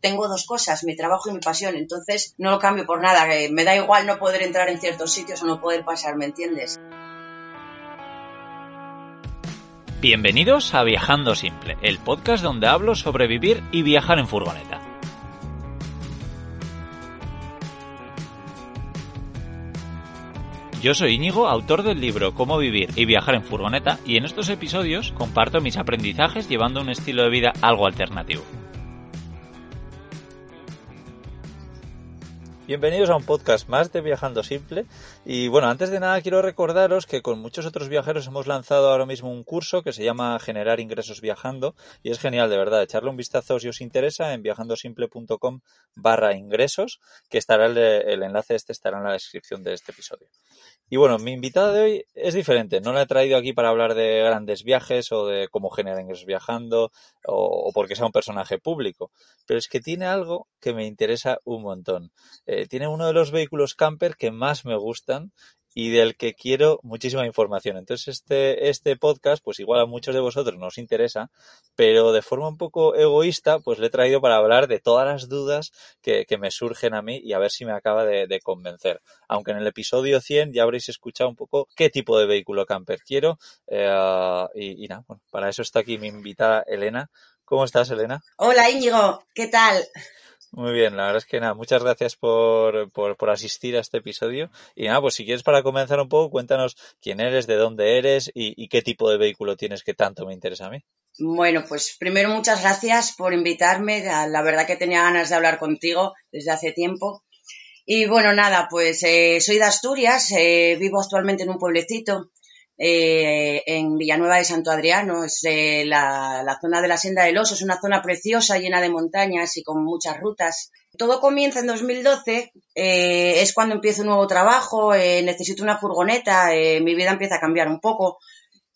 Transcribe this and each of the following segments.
tengo dos cosas, mi trabajo y mi pasión, entonces no lo cambio por nada, me da igual no poder entrar en ciertos sitios o no poder pasar, ¿me entiendes? Bienvenidos a Viajando Simple, el podcast donde hablo sobre vivir y viajar en furgoneta. Yo soy Íñigo, autor del libro Cómo vivir y viajar en furgoneta, y en estos episodios comparto mis aprendizajes llevando un estilo de vida algo alternativo. Bienvenidos a un podcast más de Viajando Simple. Y bueno, antes de nada quiero recordaros que con muchos otros viajeros hemos lanzado ahora mismo un curso que se llama Generar Ingresos Viajando y es genial, de verdad. Echarle un vistazo si os interesa en viajandosimple.com barra ingresos, que estará el, el enlace este estará en la descripción de este episodio. Y bueno, mi invitada de hoy es diferente. No la he traído aquí para hablar de grandes viajes o de cómo generar ingresos viajando o, porque sea un personaje público. Pero es que tiene algo que me interesa un montón. Eh, tiene uno de los vehículos camper que más me gustan y del que quiero muchísima información. Entonces este, este podcast, pues igual a muchos de vosotros nos interesa, pero de forma un poco egoísta, pues le he traído para hablar de todas las dudas que, que me surgen a mí y a ver si me acaba de, de, convencer. Aunque en el episodio 100 ya habréis escuchado un poco qué tipo de vehículo camper quiero eh, y, y nada, bueno, para eso está aquí mi invitada Elena. ¿Cómo estás, Elena? Hola, Íñigo. ¿Qué tal? Muy bien, la verdad es que nada, muchas gracias por, por, por, asistir a este episodio. Y nada, pues si quieres para comenzar un poco, cuéntanos quién eres, de dónde eres y, qué tipo de vehículo tienes que tanto me interesa a mí. Bueno, pues primero muchas gracias por invitarme. La verdad que tenía ganas de hablar contigo desde hace tiempo. Y bueno, nada, pues eh, soy de Asturias, eh, vivo actualmente en un pueblecito eh, en Villanueva de Santo Adriano, es la, la, zona de la Senda del Oso, es una zona preciosa, llena de montañas y con muchas rutas. Todo comienza en 2012, eh, es cuando empiezo un nuevo trabajo, eh, necesito una furgoneta, mi vida empieza a cambiar un poco.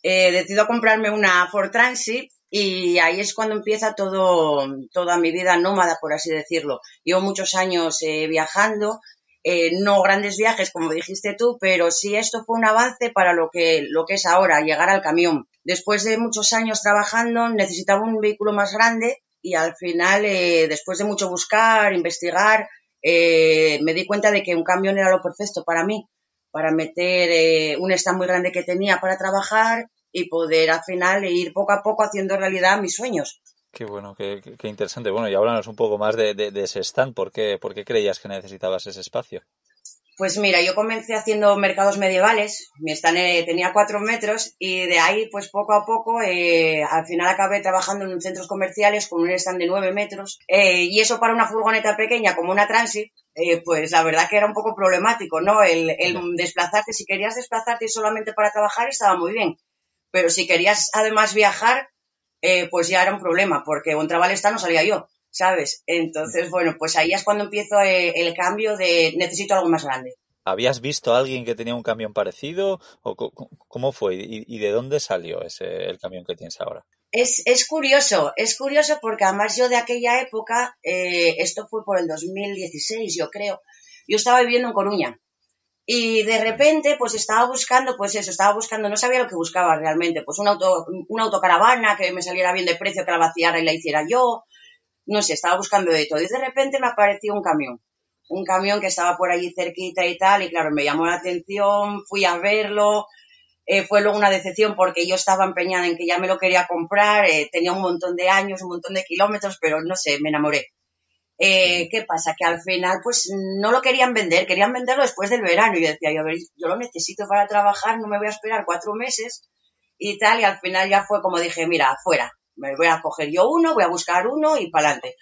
decido comprarme una Ford Transit y ahí es cuando empieza todo, toda mi vida nómada, por así decirlo. Llevo muchos años viajando, eh, no grandes viajes, como dijiste tú, pero sí esto fue un avance para lo que, lo que es ahora, llegar al camión. Después de muchos años trabajando, necesitaba un vehículo más grande y al final, eh, después de mucho buscar, investigar, eh, me di cuenta de que un camión era lo perfecto para mí, para meter eh, un stand muy grande que tenía para trabajar y poder al final ir poco a poco haciendo realidad mis sueños. Qué bueno, qué, qué, interesante. Bueno, y háblanos un poco más de, de, de ese stand. ¿Por qué, ¿Por qué creías que necesitabas ese espacio? Pues mira, yo comencé haciendo mercados medievales, mi stand eh, tenía cuatro metros y de ahí, pues poco a poco, eh, al final acabé trabajando en centros comerciales con un stand de nueve metros eh, y eso para una furgoneta pequeña como una Transit, pues la verdad que era un poco problemático, ¿no? El, el desplazarte, si querías desplazarte solamente para trabajar estaba muy bien, pero si querías además viajar, eh, pues ya era un problema, porque un trabalesta no salía yo, ¿sabes? Entonces, bueno, pues ahí es cuando empiezo eh, el cambio de necesito algo más grande. ¿Habías visto a alguien que tenía un camión parecido? ¿O cómo fue? ¿Y, y de dónde salió ese, el camión que tienes ahora? Es, es curioso, es curioso porque además yo de aquella época, eh, esto fue por el 2016, yo creo, yo estaba viviendo en Coruña y de repente pues estaba buscando pues eso, estaba buscando, no sabía lo que buscaba realmente, pues un auto, una autocaravana que me saliera bien de precio, que la vaciara y la hiciera yo, no sé, estaba buscando de todo y de repente me apareció un camión, un camión que estaba por allí cerquita y tal y claro, me llamó la atención, fui a verlo, eh, fue luego una decepción porque yo estaba empeñada en que ya me lo quería comprar, eh, tenía un montón de años, un montón de kilómetros, pero no sé, me enamoré. Eh, ¿Qué pasa? Que al final, pues no lo querían vender, querían venderlo después del verano. Y yo decía, yo, a ver, yo lo necesito para trabajar, no me voy a esperar cuatro meses y tal. Y al final ya fue como dije, mira, afuera, me voy a coger yo uno, voy a buscar uno y para adelante.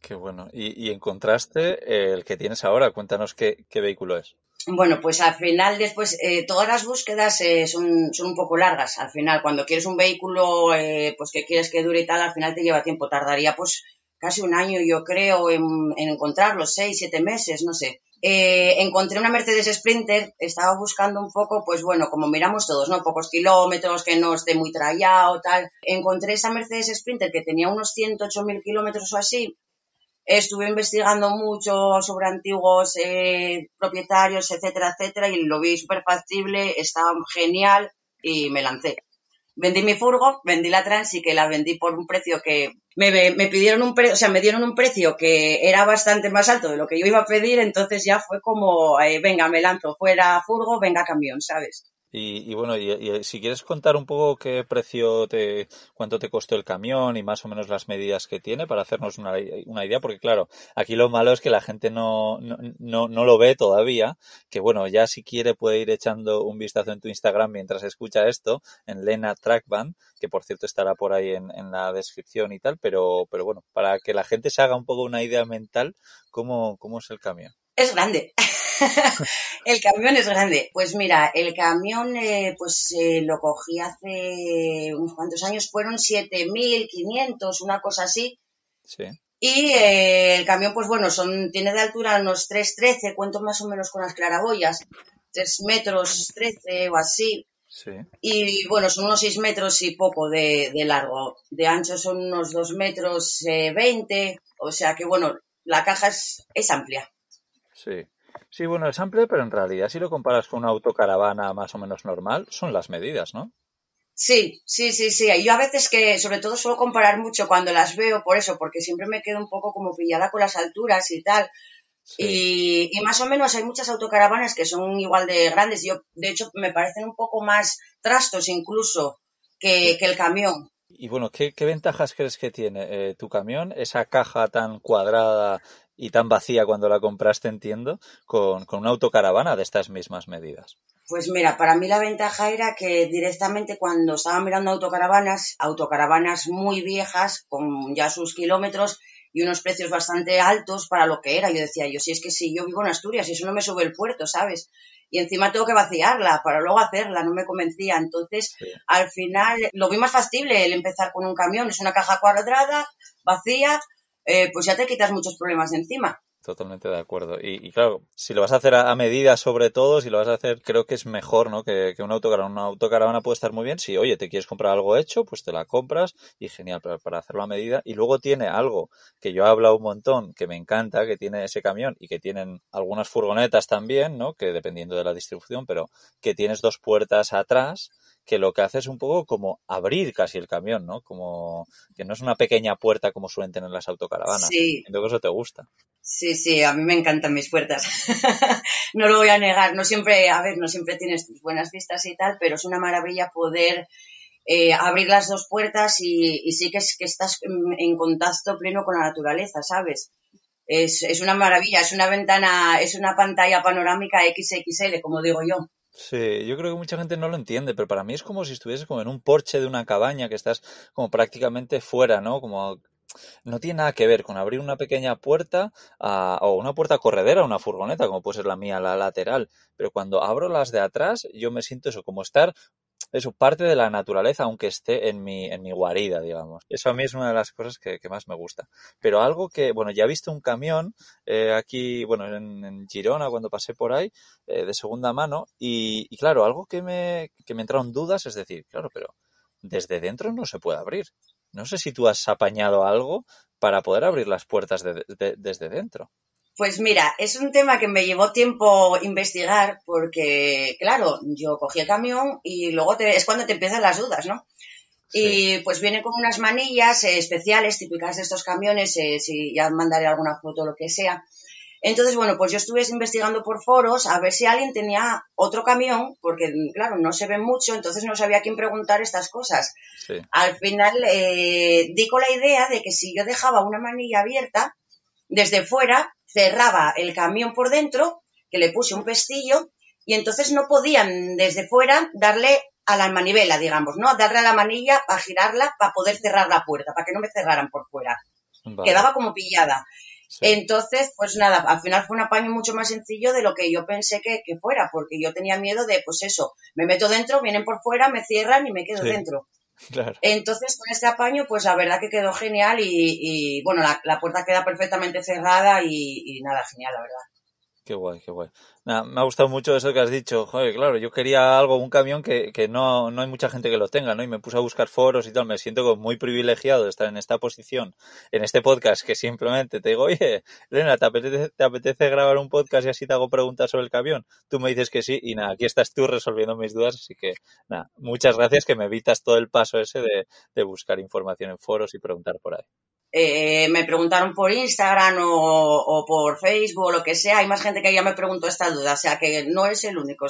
Qué bueno. ¿Y, y encontraste el que tienes ahora? Cuéntanos qué, qué vehículo es. Bueno, pues al final después eh, todas las búsquedas eh, son, son un poco largas. Al final, cuando quieres un vehículo eh, pues que quieres que dure y tal, al final te lleva tiempo. Tardaría pues casi un año yo creo en, encontrarlos, seis, siete meses, no sé. Eh, encontré una Mercedes Sprinter, estaba buscando un poco, pues bueno, como miramos todos, ¿no? Pocos kilómetros, que no esté muy trallado, tal. Encontré esa Mercedes Sprinter que tenía unos 108.000 kilómetros o así. Estuve investigando mucho sobre antiguos eh, propietarios, etcétera, etcétera, y lo vi súper factible, estaba genial y me lancé vendí mi furgo, vendí la trans y que la vendí por un precio que me, me pidieron un precio, o sea, me dieron un precio que era bastante más alto de lo que yo iba a pedir, entonces ya fue como, eh, venga, me lanzo fuera furgo, venga camión, ¿sabes? Y, bueno, y, si quieres contar un poco qué precio te, cuánto te costó el camión y más o menos las medidas que tiene para hacernos una, idea, porque claro, aquí lo malo es que la gente no, no, no, no, lo ve todavía, que bueno, ya si quiere puede ir echando un vistazo en tu Instagram mientras escucha esto, en Lena Trackband, que por cierto estará por ahí en, en la descripción y tal, pero, pero bueno, para que la gente se haga un poco una idea mental, ¿cómo, cómo es el camión? Es grande. el camión es grande. Pues mira, el camión eh, pues eh, lo cogí hace unos cuantos años, fueron 7.500, una cosa así. Sí. Y eh, el camión, pues bueno, son, tiene de altura unos 3,13, cuento más o menos con las claraboyas, 3 metros 13 o así. Sí. Y bueno, son unos 6 metros y poco de, de largo. De ancho son unos 2 metros 20. O sea que bueno, la caja es, es amplia. Sí. Sí, bueno, es amplio, pero en realidad si lo comparas con una autocaravana más o menos normal, son las medidas, ¿no? Sí, sí, sí, sí. Yo a veces que, sobre todo, suelo comparar mucho cuando las veo, por eso, porque siempre me quedo un poco como pillada con las alturas y tal. Y, más o menos hay muchas autocaravanas que son igual de grandes. Yo, de hecho, me parecen un poco más trastos incluso que, el camión. Y bueno, ¿qué, ventajas crees que tiene eh, tu camión? Esa caja tan cuadrada y tan vacía cuando la compraste, entiendo, con, una autocaravana de estas mismas medidas. Pues mira, para mí la ventaja era que directamente cuando estaba mirando autocaravanas, autocaravanas muy viejas, con ya sus kilómetros y unos precios bastante altos para lo que era, yo decía, yo si es que si yo vivo en Asturias y eso no me sube el puerto, ¿sabes? Y encima tengo que vaciarla para luego hacerla, no me convencía. Entonces, al final, lo vi más factible el empezar con un camión, es una caja cuadrada, vacía, eh, pues ya te quitas muchos problemas de encima. Totalmente de acuerdo. Y, claro, si lo vas a hacer a, medida sobre todo, si lo vas a hacer, creo que es mejor, ¿no? Que, que una autocaravana. Una autocaravana puede estar muy bien. Si, oye, te quieres comprar algo hecho, pues te la compras y genial, pero para hacerlo a medida. Y luego tiene algo que yo he hablado un montón, que me encanta, que tiene ese camión y que tienen algunas furgonetas también, ¿no? Que dependiendo de la distribución, pero que tienes dos puertas atrás que lo que hace es un poco como abrir casi el camión, ¿no? Como que no es una pequeña puerta como suelen tener las autocaravanas. Sí. Entonces eso te gusta. Sí, sí, a mí me encantan mis puertas. no lo voy a negar, no siempre, a ver, no siempre tienes tus buenas vistas y tal, pero es una maravilla poder eh, abrir las dos puertas y, sí que, es, que estás en, contacto pleno con la naturaleza, ¿sabes? Es, es una maravilla, es una ventana, es una pantalla panorámica XXL, como digo yo. Sí, yo creo que mucha gente no lo entiende, pero para mí es como si estuvieses como en un porche de una cabaña que estás como prácticamente fuera, ¿no? Como no tiene nada que ver con abrir una pequeña puerta o una puerta corredera, una furgoneta, como puede ser la mía, la lateral. Pero cuando abro las de atrás, yo me siento eso, como estar eso, parte de la naturaleza, aunque esté en mi, en mi guarida, digamos. Eso a mí es una de las cosas que, más me gusta. Pero algo que, bueno, ya he visto un camión eh, aquí, bueno, en, Girona, cuando pasé por ahí, eh, de segunda mano, y, claro, algo que me, que me entraron dudas es decir, claro, pero desde dentro no se puede abrir. No sé si tú has apañado algo para poder abrir las puertas desde dentro. Pues mira, es un tema que me llevó tiempo investigar porque, claro, yo cogí el camión y luego es cuando te empiezan las dudas, ¿no? Y pues viene con unas manillas eh, especiales típicas de estos camiones, eh, si ya mandaré alguna foto o lo que sea. Entonces, bueno, pues yo estuve investigando por foros a ver si alguien tenía otro camión, porque claro, no se ve mucho, entonces no sabía a quién preguntar estas cosas. Al final eh, di con la idea de que si yo dejaba una manilla abierta, desde fuera cerraba el camión por dentro, que le puse un pestillo, y entonces no podían desde fuera darle a la manivela, digamos, ¿no? Darle a la manilla para girarla para poder cerrar la puerta, para que no me cerraran por fuera. Quedaba como pillada. Entonces, pues nada, al final fue un apaño mucho más sencillo de lo que yo pensé que, fuera, porque yo tenía miedo de, pues eso, me meto dentro, vienen por fuera, me cierran y me quedo dentro. Entonces, con este apaño, pues la verdad que quedó genial y, bueno, la, puerta queda perfectamente cerrada y nada, genial, la verdad. Qué guay, qué guay. me ha gustado mucho eso que has dicho. Joder, claro, yo quería algo, un camión que, que no, no hay mucha gente que lo tenga, ¿no? Y me puse a buscar foros y tal. Me siento como muy privilegiado de estar en esta posición, en este podcast, que simplemente te digo, oye, Elena, ¿te apetece, ¿te apetece grabar un podcast y así te hago preguntas sobre el camión? Tú me dices que sí y nada, aquí estás tú resolviendo mis dudas. Así que, nada, muchas gracias que me evitas todo el paso ese de, de buscar información en foros y preguntar por ahí. Eh, me preguntaron por Instagram o, por Facebook o lo que sea, hay más gente que ya me preguntó esta duda, o sea que no es el único.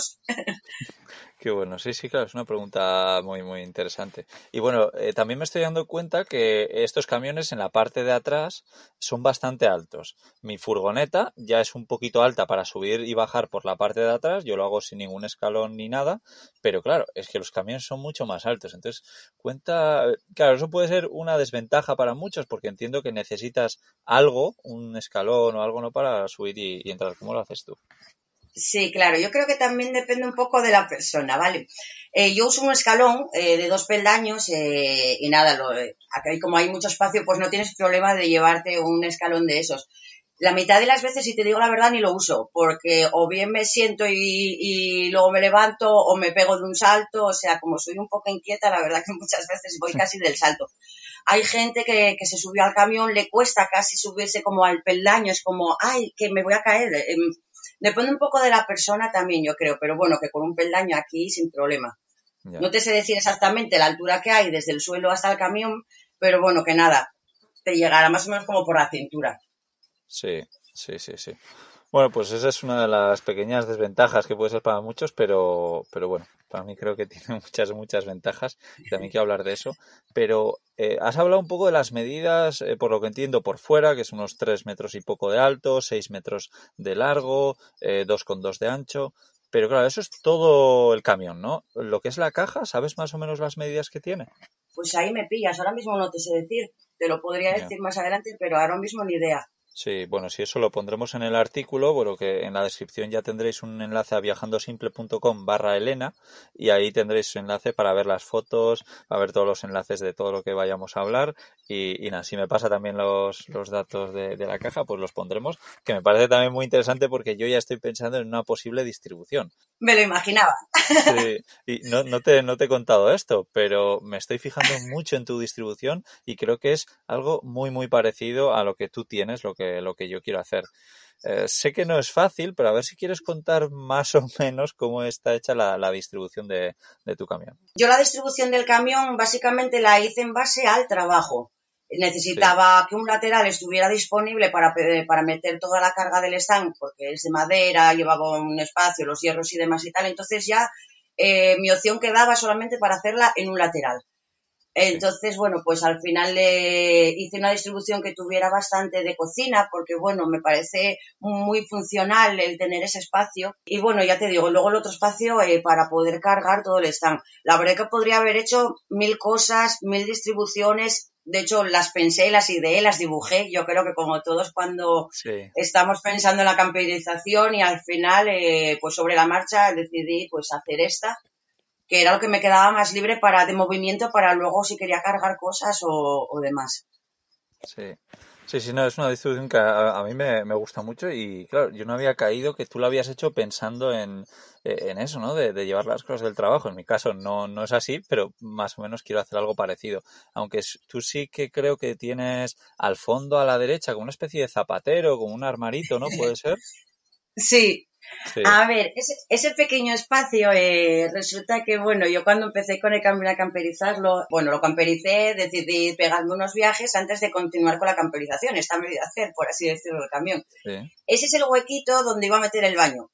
Qué bueno, sí, sí, claro, es una pregunta muy, muy interesante. Y bueno, eh, también me estoy dando cuenta que estos camiones en la parte de atrás son bastante altos. Mi furgoneta ya es un poquito alta para subir y bajar por la parte de atrás, yo lo hago sin ningún escalón ni nada, pero claro, es que los camiones son mucho más altos. Entonces, cuenta, claro, eso puede ser una desventaja para muchos porque entiendo que necesitas algo, un escalón o algo, ¿no? Para subir y, y entrar. ¿Cómo lo haces tú? Sí, claro, yo creo que también depende un poco de la persona, ¿vale? Eh, yo uso un escalón eh, de dos peldaños eh, y nada, lo, aquí como hay mucho espacio, pues no tienes problema de llevarte un escalón de esos. La mitad de las veces, si te digo la verdad, ni lo uso, porque o bien me siento y, luego me levanto o me pego de un salto, o sea, como soy un poco inquieta, la verdad que muchas veces voy casi del salto. Hay gente que, que se subió al camión, le cuesta casi subirse como al peldaño, es como, ay, que me voy a caer em, Depende un poco de la persona también, yo creo, pero bueno, que con un peldaño aquí sin problema. No te sé decir exactamente la altura que hay desde el suelo hasta el camión, pero bueno, que nada, te llegará más o menos como por la cintura. Sí, sí, sí, sí. Bueno, pues esa es una de las pequeñas desventajas que puede ser para muchos, pero, pero bueno, para mí creo que tiene muchas, muchas ventajas. También quiero hablar de eso. Pero eh, has hablado un poco de las medidas, eh, por lo que entiendo, por fuera, que es unos 3 metros y poco de alto, 6 metros de largo, eh, 2,2 de ancho. Pero claro, eso es todo el camión, ¿no? Lo que es la caja, ¿sabes más o menos las medidas que tiene? Pues ahí me pillas, ahora mismo no te sé decir. Te lo podría decir más adelante, pero ahora mismo ni idea. Sí, bueno, si eso lo pondremos en el artículo, bueno, que en la descripción ya tendréis un enlace a viajandosimple.com barra Elena y ahí tendréis su enlace para ver las fotos, a ver todos los enlaces de todo lo que vayamos a hablar y, y nada, si me pasa también los, los datos de, de, la caja, pues los pondremos, que me parece también muy interesante porque yo ya estoy pensando en una posible distribución. Me lo imaginaba. Sí, y no, no, te, no te he contado esto, pero me estoy fijando mucho en tu distribución y creo que es algo muy, muy parecido a lo que tú tienes, lo que lo que yo quiero hacer. Eh, sé que no es fácil, pero a ver si quieres contar más o menos cómo está hecha la, la distribución de, de, tu camión. Yo la distribución del camión básicamente la hice en base al trabajo. Necesitaba sí. que un lateral estuviera disponible para, para meter toda la carga del stand, porque es de madera, llevaba un espacio, los hierros y demás y tal. Entonces ya eh, mi opción quedaba solamente para hacerla en un lateral. Entonces, bueno, pues al final le hice una distribución que tuviera bastante de cocina, porque bueno, me parece muy funcional el tener ese espacio. Y bueno, ya te digo, luego el otro espacio eh, para poder cargar todo el stand. La verdad que podría haber hecho mil cosas, mil distribuciones. De hecho, las pensé, las ideé, las dibujé. Yo creo que como todos cuando sí. estamos pensando en la camperización y al final, eh, pues sobre la marcha decidí pues hacer esta que era lo que me quedaba más libre para de movimiento para luego si quería cargar cosas o, o demás. Sí. Sí, sí, no, es una distribución que a, mí me, me, gusta mucho y claro, yo no había caído que tú lo habías hecho pensando en, en eso, ¿no? De, de, llevar las cosas del trabajo. En mi caso no, no es así, pero más o menos quiero hacer algo parecido. Aunque tú sí que creo que tienes al fondo a la derecha como una especie de zapatero, como un armarito, ¿no? ¿Puede ser? Sí, Sí. A ver, ese, ese pequeño espacio, eh, resulta que, bueno, yo cuando empecé con el cambio a camperizarlo, bueno, lo campericé, decidí pegarme unos viajes antes de continuar con la camperización, esta medida hacer, por así decirlo, el camión. Sí. Ese es el huequito donde iba a meter el baño.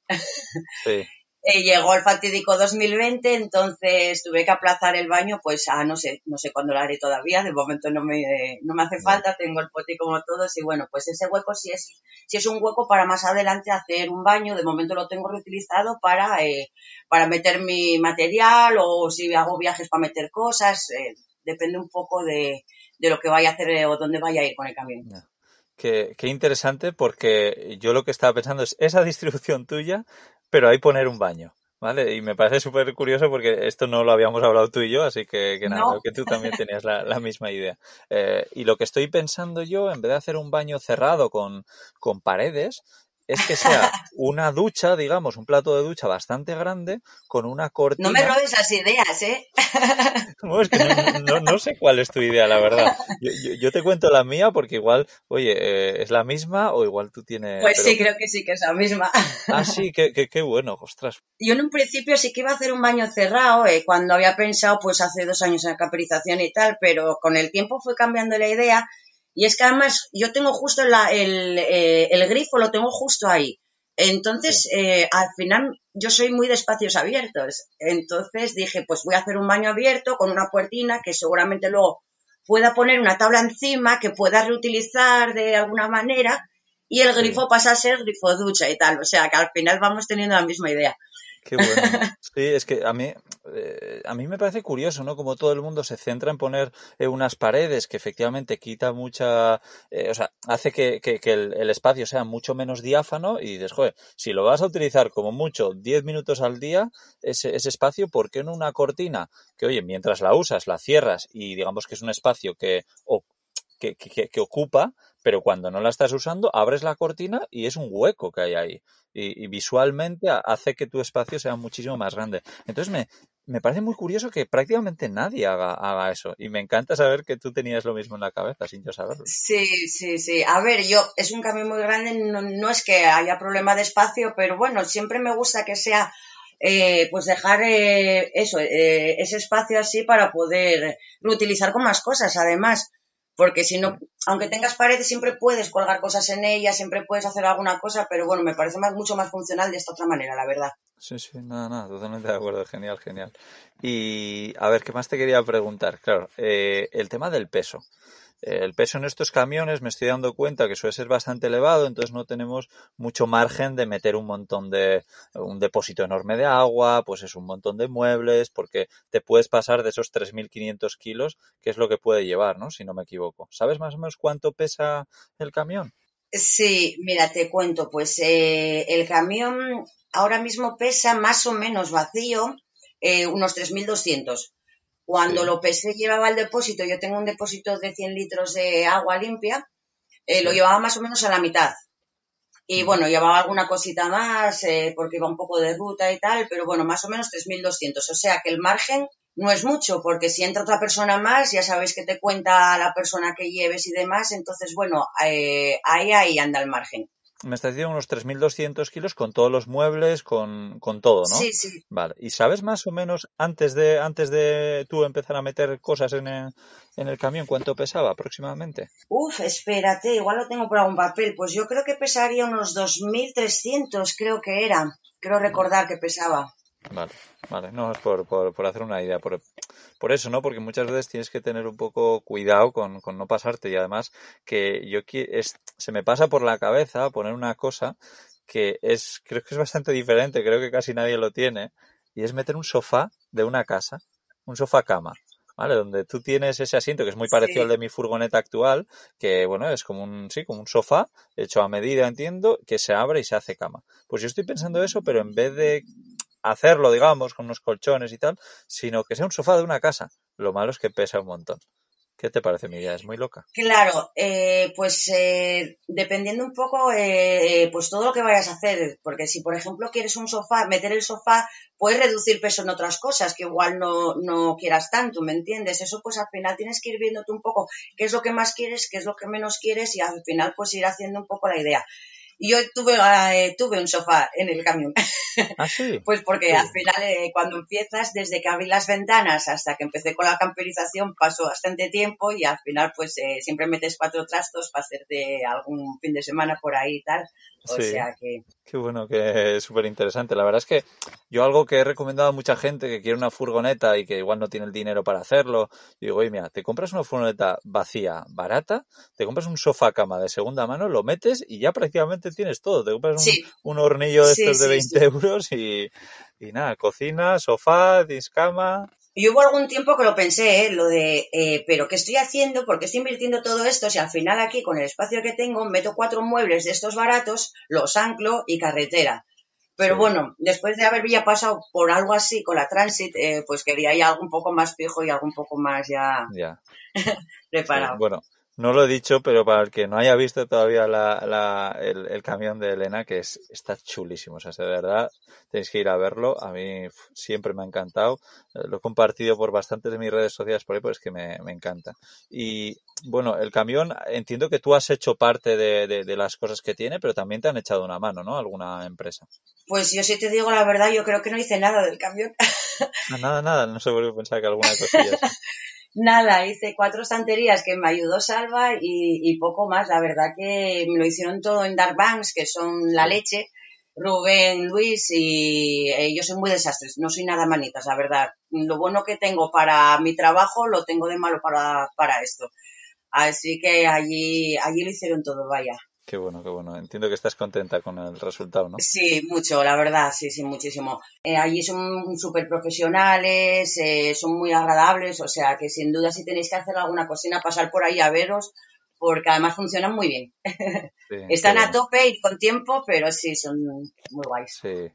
Sí. Eh, llegó el fatídico 2020, entonces tuve que aplazar el baño, pues a no sé, no sé cuándo lo haré todavía, de momento no me, no me hace falta, tengo el poti como todos y bueno, pues ese hueco sí es, sí es un hueco para más adelante hacer un baño, de momento lo tengo reutilizado para, eh, para meter mi material o si hago viajes para meter cosas, eh, depende un poco de, de, lo que vaya a hacer eh, o dónde vaya a ir con el camión. Yeah. Qué, qué, interesante porque yo lo que estaba pensando es esa distribución tuya pero ahí poner un baño. Vale, y me parece súper curioso porque esto no lo habíamos hablado tú y yo, así que, que nada, que tú también tenías la, la misma idea. Eh, y lo que estoy pensando yo, en vez de hacer un baño cerrado con, con paredes, es que sea una ducha, digamos, un plato de ducha bastante grande con una cortina. No me robes las ideas, ¿eh? No, es que no, no, sé cuál es tu idea, la verdad. Yo, yo, te cuento la mía porque igual, oye, eh, ¿es la misma o igual tú tienes...? Pues sí, creo que sí que es la misma. Ah, sí, qué, qué, qué, bueno, ostras. Yo en un principio sí que iba a hacer un baño cerrado, eh, cuando había pensado, pues hace dos años en la capitalización y tal, pero con el tiempo fue cambiando la idea y es que además yo tengo justo la, el, eh, el, grifo, lo tengo justo ahí. Entonces, eh, al final, yo soy muy de espacios abiertos. Entonces dije, pues voy a hacer un baño abierto con una puertina que seguramente luego pueda poner una tabla encima que pueda reutilizar de alguna manera y el grifo pasa a ser grifo ducha y tal. O sea, que al final vamos teniendo la misma idea. Qué bueno. Sí, es que a mí, eh, a mí me parece curioso, ¿no? Como todo el mundo se centra en poner eh, unas paredes que efectivamente quita mucha, eh, o sea, hace que, que, que el, el, espacio sea mucho menos diáfano y dices, joder, si lo vas a utilizar como mucho 10 minutos al día, ese, ese espacio, ¿por qué no una cortina? Que oye, mientras la usas, la cierras y digamos que es un espacio que, o, que, que, que, ocupa, pero cuando no la estás usando, abres la cortina y es un hueco que hay ahí y, y, visualmente hace que tu espacio sea muchísimo más grande. Entonces me, me parece muy curioso que prácticamente nadie haga, eso y me encanta saber que tú tenías lo mismo en la cabeza sin yo saberlo. Sí, sí, sí. A ver, yo es un cambio muy grande, no, es que haya problema de espacio, pero bueno, siempre me gusta que sea eh, pues dejar eh, eso, eh, ese espacio así para poder reutilizar con más cosas, además porque si no, aunque tengas paredes, siempre puedes colgar cosas en ellas, siempre puedes hacer alguna cosa, pero bueno, me parece más, mucho más funcional de esta otra manera, la verdad. Sí, sí, nada, nada, totalmente de acuerdo, genial, genial. Y a ver, ¿qué más te quería preguntar? Claro, eh, el tema del peso. El peso en estos camiones me estoy dando cuenta que suele ser bastante elevado, entonces no tenemos mucho margen de meter un montón de, un depósito enorme de agua, pues es un montón de muebles, porque te puedes pasar de esos 3.500 kilos, que es lo que puede llevar, ¿no? Si no me equivoco. ¿Sabes más o menos cuánto pesa el camión? Sí, mira, te cuento, pues eh, el camión ahora mismo pesa más o menos vacío eh, unos 3.200. Cuando sí. lo pesé llevaba el depósito, yo tengo un depósito de 100 litros de agua limpia, eh, lo llevaba más o menos a la mitad. Y bueno, llevaba alguna cosita más eh, porque iba un poco de ruta y tal, pero bueno, más o menos 3.200. O sea que el margen no es mucho, porque si entra otra persona más, ya sabéis que te cuenta la persona que lleves y demás, entonces bueno, eh, ahí, ahí anda el margen me estás diciendo unos 3.200 kilos con todos los muebles, con, con todo, ¿no? Sí, sí. Vale. ¿Y sabes más o menos, antes de, antes de tú empezar a meter cosas en el, en el camión, cuánto pesaba aproximadamente? Uf, espérate, igual lo tengo por algún papel. Pues yo creo que pesaría unos 2.300, creo que era. Creo recordar que pesaba. Vale, vale, no, es por, por, por hacer una idea, por, por, eso, ¿no? Porque muchas veces tienes que tener un poco cuidado con, con no pasarte y además que yo es, se me pasa por la cabeza poner una cosa que es, creo que es bastante diferente, creo que casi nadie lo tiene, y es meter un sofá de una casa, un sofá cama. ¿vale? Donde tú tienes ese asiento que es muy parecido sí. al de mi furgoneta actual, que bueno, es como un, sí, como un sofá hecho a medida, entiendo, que se abre y se hace cama. Pues yo estoy pensando eso, pero en vez de hacerlo, digamos, con unos colchones y tal, sino que sea un sofá de una casa. Lo malo es que pesa un montón. ¿Qué te parece mi idea? ¿Es muy loca? Claro, eh, pues eh, dependiendo un poco, eh, pues todo lo que vayas a hacer, porque si por ejemplo quieres un sofá, meter el sofá, puedes reducir peso en otras cosas que igual no, no quieras tanto, ¿me entiendes? Eso pues al final tienes que ir viéndote un poco qué es lo que más quieres, qué es lo que menos quieres y al final pues ir haciendo un poco la idea. Y yo tuve, eh, tuve un sofá en el camión. ¿Ah, sí? pues porque sí. al final, eh, cuando empiezas, desde que abrí las ventanas hasta que empecé con la camperización, pasó bastante tiempo y al final, pues eh, siempre metes cuatro trastos para hacerte algún fin de semana por ahí y tal. O sí. sea que. Qué bueno, que es súper interesante. La verdad es que yo algo que he recomendado a mucha gente que quiere una furgoneta y que igual no tiene el dinero para hacerlo, digo, oye, mira, te compras una furgoneta vacía, barata, te compras un sofá cama de segunda mano, lo metes y ya prácticamente tienes todo. Te compras un, sí. un hornillo de estos de 20 euros y, y nada, cocina, sofá, discama. Y hubo algún tiempo que lo pensé, ¿eh? lo de, eh, pero ¿qué estoy haciendo? ¿Por qué estoy invirtiendo todo esto? Si al final aquí, con el espacio que tengo, meto cuatro muebles de estos baratos, los anclo y carretera. Pero bueno, después de haber ya pasado por algo así con la Transit, eh, pues quería ya algo un poco más fijo y algo un poco más ya, Ya. preparado. Bueno, no lo he dicho, pero para el que no haya visto todavía la, la- el, el camión de Elena, que es, está chulísimo, o sea, de verdad, tenéis que ir a verlo. A mí siempre me ha encantado. Eh, Lo he compartido por bastantes de mis redes sociales por ahí, pues es que me, me encanta. Y bueno, el camión, entiendo que tú has hecho parte de, de- de las cosas que tiene, pero también te han echado una mano, ¿no? Alguna empresa. Pues yo si te digo la verdad, yo creo que no hice nada del camión. Ah, Nada, nada, no sé por qué pensaba que alguna cosilla. Nada, hice cuatro estanterías que me ayudó Salva y, y poco más. La verdad que me lo hicieron todo en Dark Banks, que son la leche. Rubén, Luis y eh, yo soy muy desastres, no soy nada manitas, la verdad. Lo bueno que tengo para mi trabajo lo tengo de malo para, para esto. Así que allí, allí lo hicieron todo, vaya. Qué bueno, qué bueno. Entiendo que estás contenta con el resultado, ¿no? Sí, mucho, la verdad, sí, sí, muchísimo. Eh, allí son súper profesionales, eh, son muy agradables, o sea que sin duda si tenéis que hacer alguna cocina, pasar por ahí a veros, porque además funcionan muy bien. Sí, Están a tope y con tiempo, pero sí, son muy guays. Sí,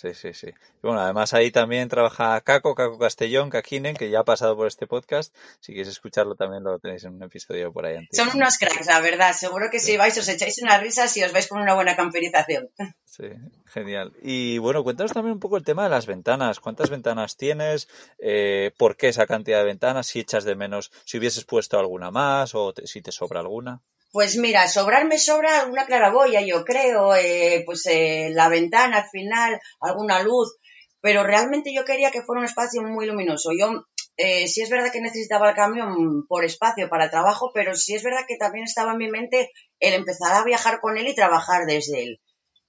sí, sí, sí. Bueno, además ahí también trabaja Caco, Caco Castellón, Kakinen, que ya ha pasado por este podcast. Si quieres escucharlo también lo tenéis en un episodio por ahí antiguo. Son unos cracks, la verdad. Seguro que si vais os echáis unas risas y os vais con una buena camperización. Sí, genial. Y bueno, cuéntanos también un poco el tema de las ventanas. ¿Cuántas ventanas tienes? Eh, ¿Por qué esa cantidad de ventanas? Si echas de menos, si hubieses puesto alguna más o te- si te sobra alguna. Pues mira, sobrar me sobra una claraboya, yo creo, eh, pues eh, la ventana al final, alguna luz, pero realmente yo quería que fuera un espacio muy luminoso. Yo eh, sí es verdad que necesitaba el camión por espacio para el trabajo, pero sí es verdad que también estaba en mi mente el empezar a viajar con él y trabajar desde él.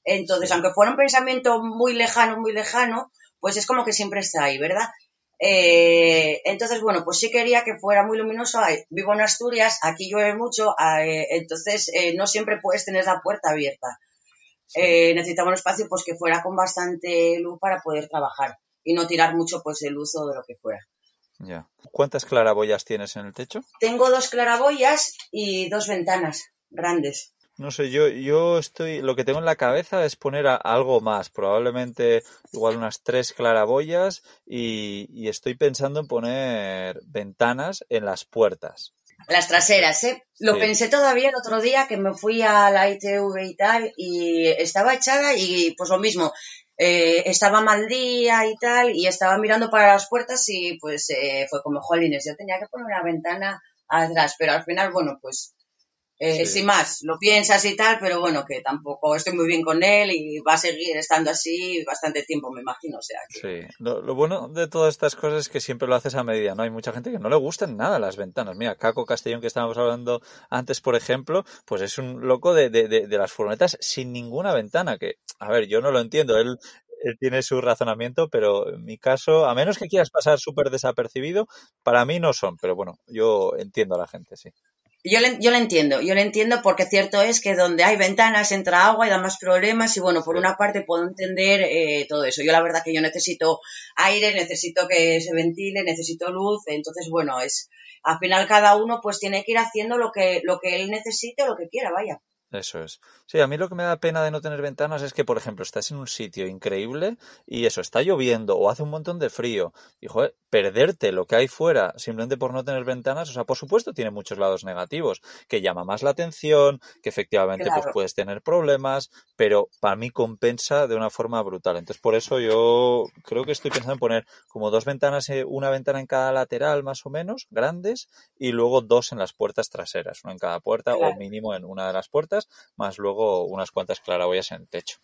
Entonces, aunque fuera un pensamiento muy lejano, muy lejano, pues es como que siempre está ahí, ¿verdad? Eh, entonces, bueno, pues sí quería que fuera muy luminoso. Vivo en Asturias, aquí llueve mucho, eh, entonces eh, no siempre puedes tener la puerta abierta. Sí. Eh, necesitaba un espacio pues que fuera con bastante luz para poder trabajar y no tirar mucho pues de luz o de lo que fuera. Ya. ¿Cuántas claraboyas tienes en el techo? Tengo dos claraboyas y dos ventanas grandes. No sé, yo, yo estoy, lo que tengo en la cabeza es poner a- algo más, probablemente igual unas tres claraboyas y, y estoy pensando en poner ventanas en las puertas. Las traseras, ¿eh? Lo Sí. pensé todavía el otro día que me fui a la ITV y tal y estaba echada y pues lo mismo. eh, estaba mal día y tal y estaba mirando para las puertas y pues eh, fue como, jolines, yo tenía que poner una ventana atrás, pero al final, bueno, pues eh, Sí. sin más, lo piensas y tal, pero bueno, que tampoco estoy muy bien con él y va a seguir estando así bastante tiempo, me imagino, o sea que... Sí, lo, lo bueno de todas estas cosas es que siempre lo haces a medida, ¿no? Hay mucha gente que no le gustan nada las ventanas. Mira, Caco Castellón, que estábamos hablando antes, por ejemplo, pues es un loco de, de, de, de las furgonetas sin ninguna ventana, que, a ver, yo no lo entiendo, él, él tiene su razonamiento, pero en mi caso, a menos que quieras pasar súper desapercibido, para mí no son, pero bueno, yo entiendo a la gente, sí. Yo le, yo le entiendo, yo le entiendo porque cierto es que donde hay ventanas entra agua y da más problemas y bueno, por una parte puedo entender eh, todo eso. Yo la verdad que yo necesito aire, necesito que se ventile, necesito luz, entonces bueno, es al final cada uno pues tiene que ir haciendo lo que, lo que él necesite o lo que quiera, vaya. Eso es. Sí, a mí lo que me da pena de no tener ventanas es que, por ejemplo, estás en un sitio increíble y eso, está lloviendo o hace un montón de frío y, joder, perderte lo que hay fuera simplemente por no tener ventanas, o sea, por supuesto tiene muchos lados negativos, que llama más la atención, que efectivamente pues puedes tener problemas, pero para mí compensa de una forma brutal. Entonces, por eso yo creo que estoy pensando en poner como dos ventanas, eh, una ventana en cada lateral más o menos, grandes, y luego dos en las puertas traseras, una en cada puerta o mínimo en una de las puertas, más luego unas cuantas claraboyas en el techo.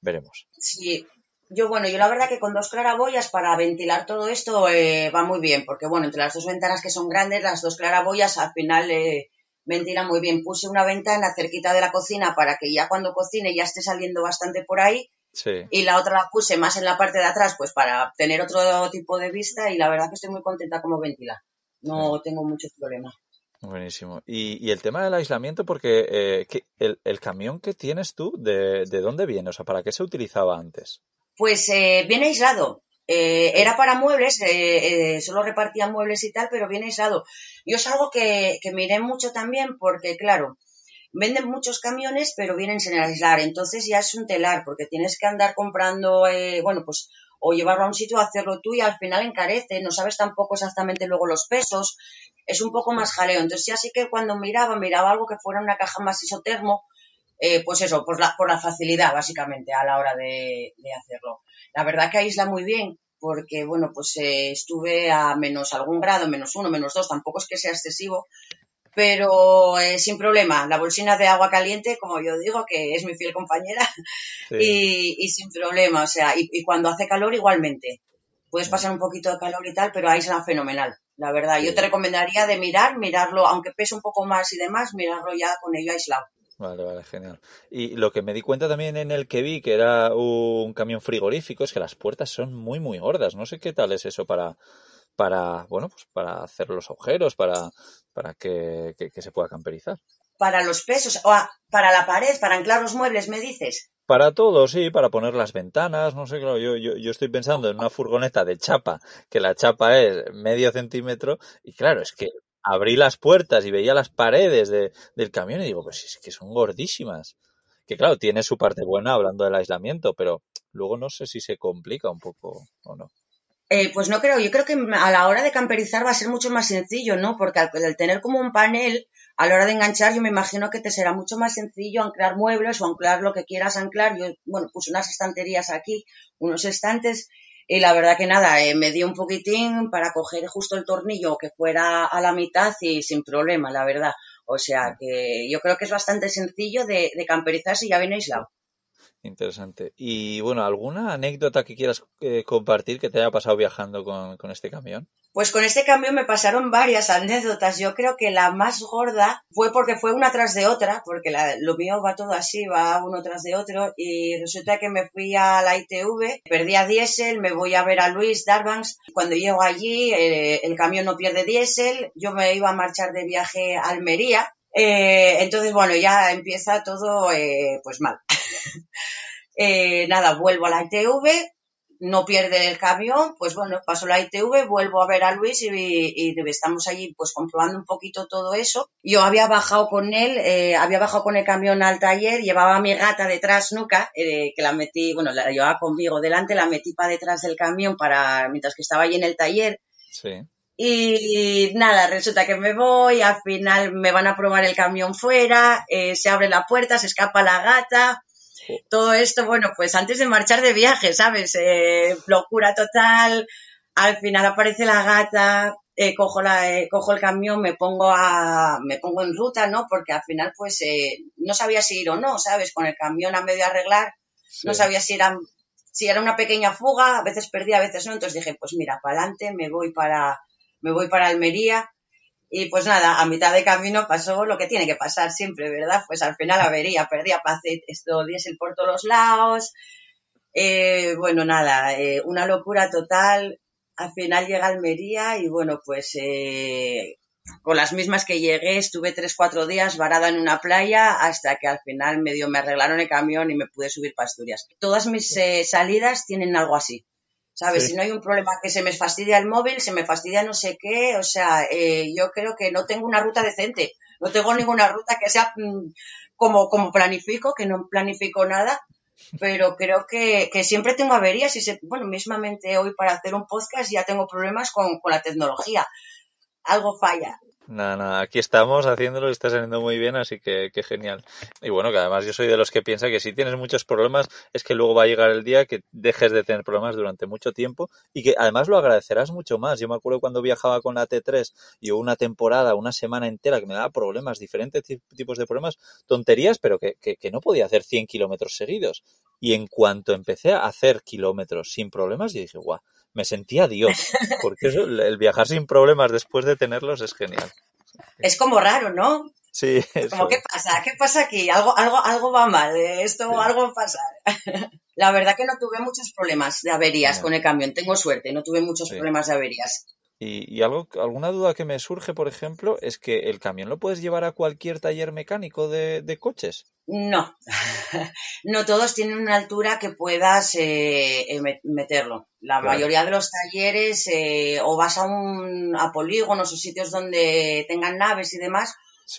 Veremos. Sí, yo bueno, yo la verdad que con dos claraboyas para ventilar todo esto eh, va muy bien, porque bueno, entre las dos ventanas que son grandes, las dos claraboyas al final eh, ventilan muy bien. Puse una ventana cerquita de la cocina para que ya cuando cocine ya esté saliendo bastante por ahí Sí, y la otra la puse más en la parte de atrás pues para tener otro tipo de vista y la verdad que estoy muy contenta como ventila. No tengo muchos problemas. Buenísimo. Y, y el tema del aislamiento, porque eh, ¿qué- el, el camión que tienes tú, de, ¿de dónde viene? O sea, ¿para qué se utilizaba antes? Pues eh, bien aislado. Eh, era para muebles, eh, eh, solo repartía muebles y tal, pero bien aislado. Yo es algo que, que miré mucho también porque, claro, venden muchos camiones, pero vienen sin aislar. Entonces ya es un telar, porque tienes que andar comprando, eh, bueno, pues o llevarlo a un sitio, hacerlo tú y al final encarece, no sabes tampoco exactamente luego los pesos, es un poco más jaleo. Entonces ya sí que cuando miraba, miraba algo que fuera una caja más isotermo, eh, pues eso, por la, por la facilidad básicamente a la hora de, hacerlo. La verdad que aísla muy bien, porque bueno, pues eh, estuve a menos algún grado, menos uno, menos dos, tampoco es que sea excesivo, pero eh, sin problema. La bolsina de agua caliente, como yo digo, que es mi fiel compañera, y, sin problema. O sea, y, cuando hace calor igualmente. Puedes pasar un poquito de calor y tal, pero ahí será fenomenal, la verdad. Yo te recomendaría de mirar, mirarlo, aunque pese un poco más y demás, mirarlo ya con ello aislado. Vale, vale, genial. Y lo que me di cuenta también en el que vi que era un camión frigorífico es que las puertas son muy, muy gordas. No sé qué tal es eso para, para bueno, pues para hacer los agujeros, para, para que, se pueda camperizar. Para los pesos, o para la pared, para anclar los muebles, me dices. Para todo, sí, para poner las ventanas, no sé, claro, yo, yo, yo estoy pensando en una furgoneta de chapa, que la chapa es medio centímetro, y claro, es que abrí las puertas y veía las paredes del camión y digo, pues es que son gordísimas. Que claro, tiene su parte buena hablando del aislamiento, pero luego no sé si se complica un poco o no. Eh, pues no creo, yo creo que a la hora de camperizar va a ser mucho más sencillo, ¿no? Porque al, tener como un panel, a la hora de enganchar, yo me imagino que te será mucho más sencillo anclar muebles o anclar lo que quieras anclar. Yo, bueno, puse unas estanterías aquí, unos estantes, y la verdad que nada, eh, me dio un poquitín para coger justo el tornillo que fuera a la mitad y sin problema, la verdad. O sea que yo creo que es bastante sencillo de, de camperizar si ya viene aislado. Interesante. Y bueno, ¿alguna anécdota que quieras eh, compartir que te haya pasado viajando con, este camión? Pues con este camión me pasaron varias anécdotas. Yo creo que la más gorda fue porque fue una tras de otra, porque lo mío va todo así, va uno tras de otro. Y resulta que me fui a la ITV, perdí a diésel, me voy a ver a Luis Darbanks. Cuando llego allí, eh, el camión no pierde diésel. Yo me iba a marchar de viaje a Almería. Eh, entonces, bueno, ya empieza todo pues mal. Eh, nada, vuelvo a la ITV, no pierde el camión, pues bueno, paso la ITV, vuelvo a ver a Luis y, estamos allí pues comprobando un poquito todo eso. Yo había bajado con él, eh, había bajado con el camión al taller, llevaba a mi gata detrás, Nuca, eh, que la metí, bueno, la llevaba conmigo delante, la metí para detrás del camión para, mientras que estaba allí en el taller. Sí. Y nada, resulta que me voy, al final me van a probar el camión fuera, se abre la puerta, se escapa la gata, todo esto, bueno, pues antes de marchar de viaje, ¿sabes? Eh, locura total. Al final aparece la gata, eh, cojo, la, eh, cojo el camión, me pongo, a, me pongo en ruta, ¿no? Porque al final, pues, no sabía si ir o no, ¿sabes? Con el camión a medio arreglar, no sabía si era, si era una pequeña fuga, a veces perdía, a veces no. Entonces dije, pues mira, para adelante, me voy para, me voy para Almería y pues nada, a mitad de camino pasó lo que tiene que pasar siempre, ¿verdad? Pues al final avería, perdía paz, esto diésel por todos los lados. Eh, bueno, nada, eh, una locura total. Al final llega Almería y bueno, pues eh, con las mismas que llegué, estuve tres, cuatro días varada en una playa hasta que al final medio me arreglaron el camión y me pude subir para Asturias. Todas mis salidas tienen algo así. ¿Sabes? Si no hay un problema que se me fastidia el móvil, se me fastidia no sé qué, o sea, eh, yo creo que no tengo una ruta decente, no tengo ninguna ruta que sea mm, como, como planifico, que no planifico nada, pero creo que, que siempre tengo averías y, se, bueno, mismamente hoy para hacer un podcast ya tengo problemas con, con la tecnología, algo falla. Nada, nada, aquí estamos haciéndolo y está saliendo muy bien, así que, qué genial. Y bueno, que además yo soy de los que piensa que si tienes muchos problemas es que luego va a llegar el día que dejes de tener problemas durante mucho tiempo y que además lo agradecerás mucho más. Yo me acuerdo cuando viajaba con la T3 y una temporada, una semana entera que me daba problemas, diferentes tipos de problemas, tonterías, pero que, que, que no podía hacer 100 kilómetros seguidos. Y en cuanto empecé a hacer kilómetros sin problemas, yo dije, guau, me sentía Dios, porque eso, el viajar sin problemas después de tenerlos es genial. Es como raro, ¿no? Sí. Como, ¿qué pasa? ¿Qué pasa aquí? Algo, algo, algo va mal, ¿eh? esto, algo pasa. La verdad que no tuve muchos problemas de averías con el camión, tengo suerte, no tuve muchos problemas de averías. Y, algo, alguna duda que me surge, por ejemplo, es que el camión lo puedes llevar a cualquier taller mecánico de, coches. No, no todos tienen una altura que puedas eh, eh, meterlo. La mayoría de los talleres eh, o vas a un a polígonos o sitios donde tengan naves y demás,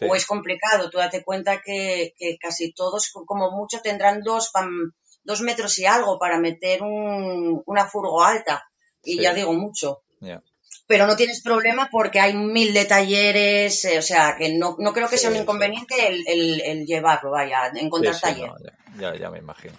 o es complicado. Tú date cuenta que, casi todos, como mucho, tendrán dos, dos metros y algo para meter una furgo alta. Y ya digo mucho. Pero no tienes problema porque hay mil de talleres, eh, o sea, que no, no creo que sea un inconveniente el, llevarlo, vaya, encontrar taller. ya, ya, me imagino,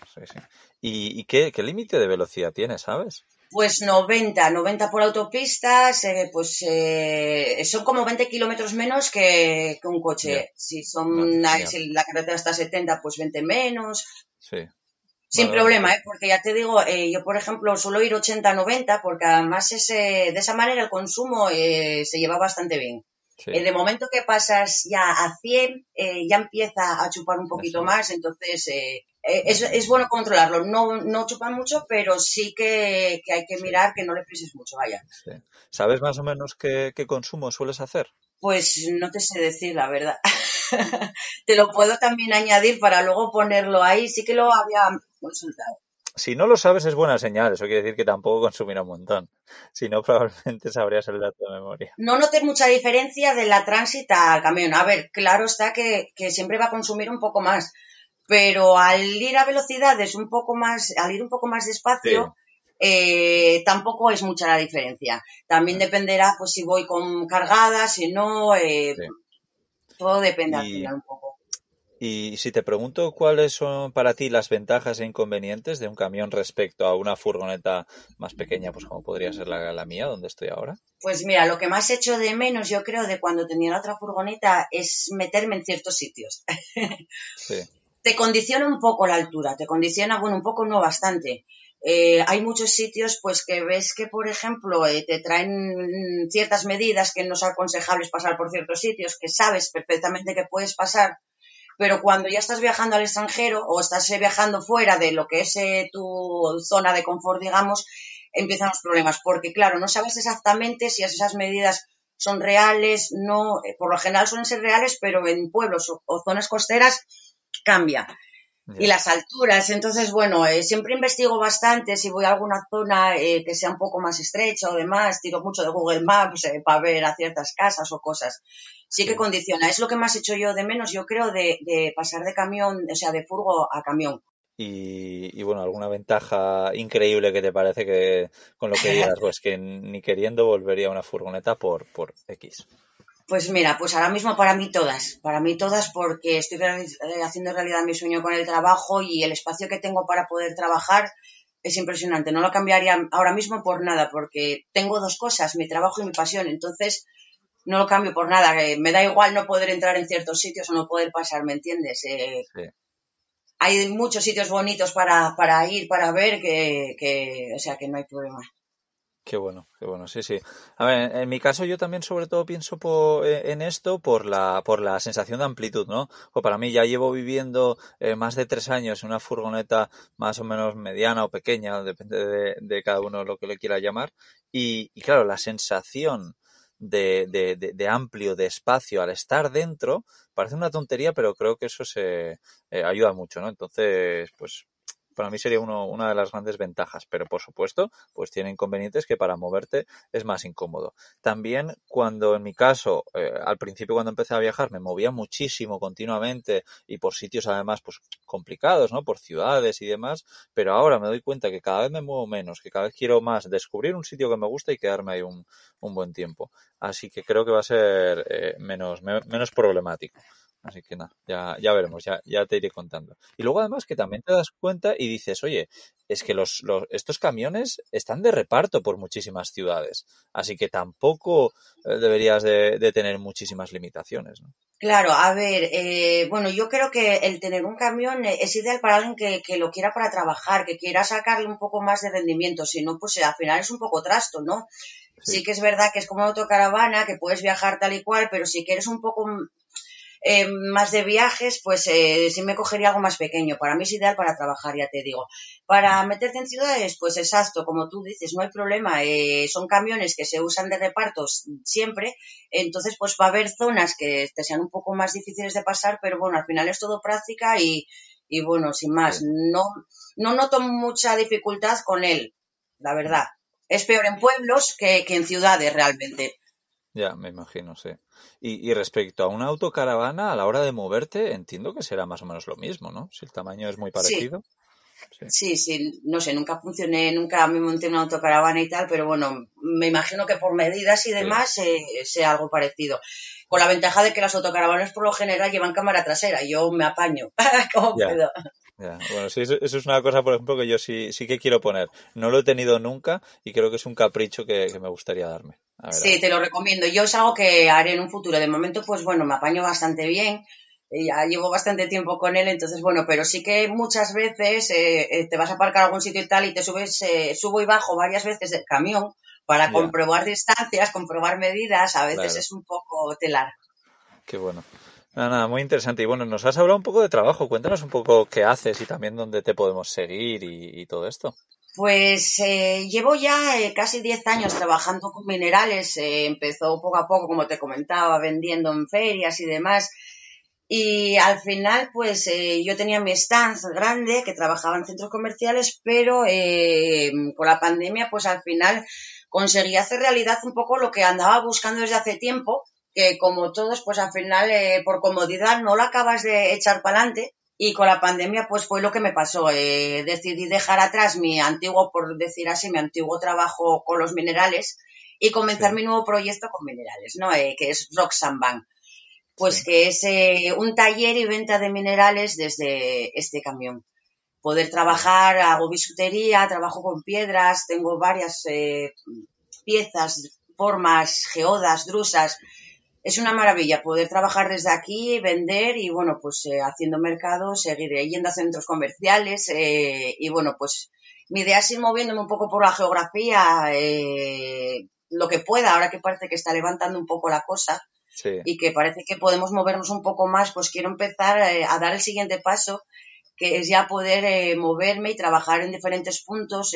¿Y, qué, qué límite de velocidad tiene, sabes? Pues 90, 90 por autopistas, eh, pues eh, son como 20 kilómetros menos que, un coche. Si son si la carretera está a 70, pues 20 menos. Sí. Sin problema, ¿eh? porque ya te digo, eh, yo por ejemplo suelo ir 80-90 porque además ese, de esa manera el consumo se lleva bastante bien. En el momento que pasas ya a 100, ya empieza a chupar un poquito más, entonces eh, es, bueno controlarlo. No, no chupa mucho, pero sí que, hay que mirar que no le pises mucho, vaya. ¿Sabes más o menos qué, consumo sueles hacer? Pues no te sé decir, la verdad. te lo puedo también añadir para luego ponerlo ahí. Sí que lo había consultado. Si no lo sabes es buena señal, eso quiere decir que tampoco consumirá un montón. Si no, probablemente sabrías el dato de memoria. No noté mucha diferencia de la tránsita al camión. A ver, claro está que, que siempre va a consumir un poco más, pero al ir a velocidades un poco más, al ir un poco más despacio, eh, tampoco es mucha la diferencia. También dependerá, pues, si voy con cargada, si no, eh, todo depende al final un poco. Y si te pregunto cuáles son para ti las ventajas e inconvenientes de un camión respecto a una furgoneta más pequeña, pues como podría ser la, la mía, donde estoy ahora. Pues mira, lo que más echo de menos, yo creo, de cuando tenía la otra furgoneta es meterme en ciertos sitios. Sí te condiciona un poco la altura, te condiciona, bueno, un poco no bastante. Eh, hay muchos sitios pues que ves que, por ejemplo, eh, te traen ciertas medidas que no son aconsejables pasar por ciertos sitios, que sabes perfectamente que puedes pasar, pero cuando ya estás viajando al extranjero o estás eh, viajando fuera de lo que es tu zona de confort, digamos, empiezan los problemas, porque claro, no sabes exactamente si esas medidas son reales, no, por lo general suelen ser reales, pero en pueblos o zonas costeras cambia. Y las alturas, entonces, bueno, eh, siempre investigo bastante si voy a alguna zona eh, que sea un poco más estrecha o demás, tiro mucho de Google Maps eh, para ver a ciertas casas o cosas. Sí que condiciona. Es lo que más he hecho yo de menos, yo creo, de, pasar de camión, o sea, de furgo a camión. Y, y, bueno, alguna ventaja increíble que te parece que con lo que digas, pues que ni queriendo volvería a una furgoneta por, por X. Pues mira, pues ahora mismo para mí todas, para mí todas porque estoy eh, haciendo realidad mi sueño con el trabajo y el espacio que tengo para poder trabajar es impresionante. No lo cambiaría ahora mismo por nada porque tengo dos cosas, mi trabajo y mi pasión. Entonces no lo cambio por nada. Me da igual no poder entrar en ciertos sitios o no poder pasar, ¿me entiendes? Eh, hay muchos sitios bonitos para, para ir, para ver, que, que, o sea, que no hay problema. Qué bueno, qué bueno, sí, sí. A ver, en mi caso yo también sobre todo pienso eh, en esto por la, por la sensación de amplitud, ¿no? O para mí ya llevo viviendo eh, más de tres años en una furgoneta más o menos mediana o pequeña, depende de, cada uno lo que le quiera llamar, y, claro, la sensación de, de, de, amplio, de espacio al estar dentro, parece una tontería, pero creo que eso se eh, ayuda mucho, ¿no? Entonces, pues para mí sería uno, una de las grandes ventajas, pero por supuesto, pues tiene inconvenientes que para moverte es más incómodo. También cuando en mi caso, eh, al principio cuando empecé a viajar, me movía muchísimo continuamente y por sitios además pues complicados, ¿no? Por ciudades y demás, pero ahora me doy cuenta que cada vez me muevo menos, que cada vez quiero más descubrir un sitio que me gusta y quedarme ahí un, un buen tiempo. Así que creo que va a ser eh, menos, menos problemático. Así que nada, ya, ya veremos, ya, ya te iré contando. Y luego además que también te das cuenta y dices, oye, es que los, los, estos camiones están de reparto por muchísimas ciudades, así que tampoco eh, deberías de, tener muchísimas limitaciones. ¿no? Claro, a ver, eh, bueno, yo creo que el tener un camión es ideal para alguien que, que, lo quiera para trabajar, que quiera sacarle un poco más de rendimiento, si no, pues al final es un poco trasto, ¿no? Sí. sí que es verdad que es como una autocaravana, que puedes viajar tal y cual, pero si quieres un poco eh, más de viajes, pues eh, sí me cogería algo más pequeño. Para mí es ideal para trabajar, ya te digo. Para meterte en ciudades, pues exacto, como tú dices, no hay problema. Eh, son camiones que se usan de repartos siempre, entonces pues va a haber zonas que te sean un poco más difíciles de pasar, pero bueno, al final es todo práctica y, y bueno, sin más, no, no noto mucha dificultad con él, la verdad. Es peor en pueblos que, que en ciudades realmente. Ya, me imagino, sí. Y, y, respecto a una autocaravana, a la hora de moverte, entiendo que será más o menos lo mismo, ¿no? Si el tamaño es muy parecido. Sí. sí, no sé, nunca funcioné, nunca me monté una autocaravana y tal, pero bueno, me imagino que por medidas y demás eh, sea algo parecido. Con la ventaja de que las autocaravanas por lo general llevan cámara trasera, yo me apaño como puedo. Bueno, sí, eso, es una cosa, por ejemplo, que yo sí, sí que quiero poner. No lo he tenido nunca y creo que es un capricho que, me gustaría darme. Sí, te lo recomiendo. Yo es algo que haré en un futuro. De momento, pues bueno, me apaño bastante bien. Ya llevo bastante tiempo con él, entonces bueno, pero sí que muchas veces eh, eh, te vas a aparcar a algún sitio y tal y te subes, eh, subo y bajo varias veces del camión para comprobar distancias, comprobar medidas, a veces es un poco telar. Qué bueno. Nada, nada, muy interesante. Y bueno, nos has hablado un poco de trabajo. Cuéntanos un poco qué haces y también dónde te podemos seguir y, todo esto. Pues eh, llevo ya eh, casi 10 años trabajando con minerales. Eh, empezó poco a poco, como te comentaba, vendiendo en ferias y demás. Y al final, pues yo tenía mi stand grande que trabajaba en centros comerciales, pero con la pandemia, pues al final conseguí hacer realidad un poco lo que andaba buscando desde hace tiempo, que como todos, pues al final eh, por comodidad no lo acabas de echar para adelante y con la pandemia pues fue lo que me pasó. Eh, decidí dejar atrás mi antiguo, por decir así, mi antiguo trabajo con los minerales y comenzar mi nuevo proyecto con minerales, ¿no? Eh, que es Roxanne Bank. Pues que es un taller y venta de minerales desde este camión. Poder trabajar, hago bisutería, trabajo con piedras, tengo varias piezas, formas, geodas, drusas, es una maravilla poder trabajar desde aquí, vender y bueno, pues eh, haciendo mercado, seguir yendo a centros comerciales eh, y bueno, pues mi idea es ir moviéndome un poco por la geografía, eh, lo que pueda, ahora que parece que está levantando un poco la cosa y que parece que podemos movernos un poco más, pues quiero empezar a dar el siguiente paso, que es ya poder moverme y trabajar en diferentes puntos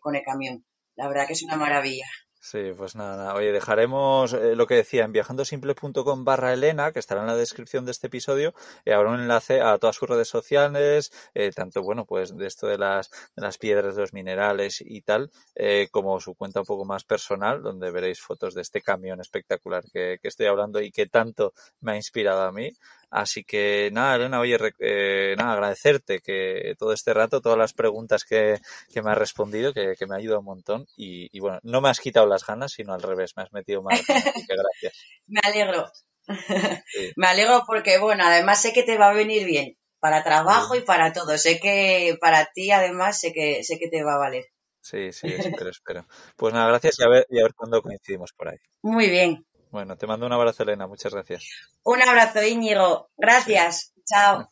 con el camión. La verdad que es una maravilla. Sí, pues nada, nada. Oye, dejaremos eh, lo que decía en viajandosimple.com barra Elena, que estará en la descripción de este episodio, y habrá un enlace a todas sus redes sociales, eh, tanto, bueno, pues de esto de las, de las piedras, de los minerales y tal, eh, como su cuenta un poco más personal, donde veréis fotos de este camión espectacular que, que estoy hablando y que tanto me ha inspirado a mí. Así que nada, Elena, oye, eh, nada, agradecerte que todo este rato, todas las preguntas que, que me has respondido, que, que, me ha ayudado un montón. Y, bueno, no me has quitado las ganas, sino al revés, me has metido más. Así que gracias. me alegro. me alegro porque, bueno, además sé que te va a venir bien para trabajo y para todo. Sé que para ti, además, sé que, sé que te va a valer. Sí, sí, espero, espero. Pues nada, gracias y a ver, y a ver cuándo coincidimos por ahí. Muy bien. Bueno, te mando un abrazo, Elena. Muchas gracias. Un abrazo, Íñigo. Gracias. Chao.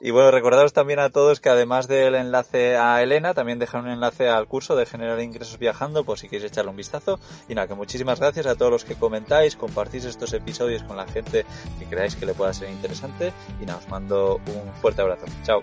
Y bueno, recordaros también a todos que además del enlace a Elena, también dejan un enlace al curso de generar ingresos viajando, por si queréis echarle un vistazo. Y nada, que muchísimas gracias a todos los que comentáis, compartís estos episodios con la gente que creáis que le pueda ser interesante. Y nada, os mando un fuerte abrazo. Chao.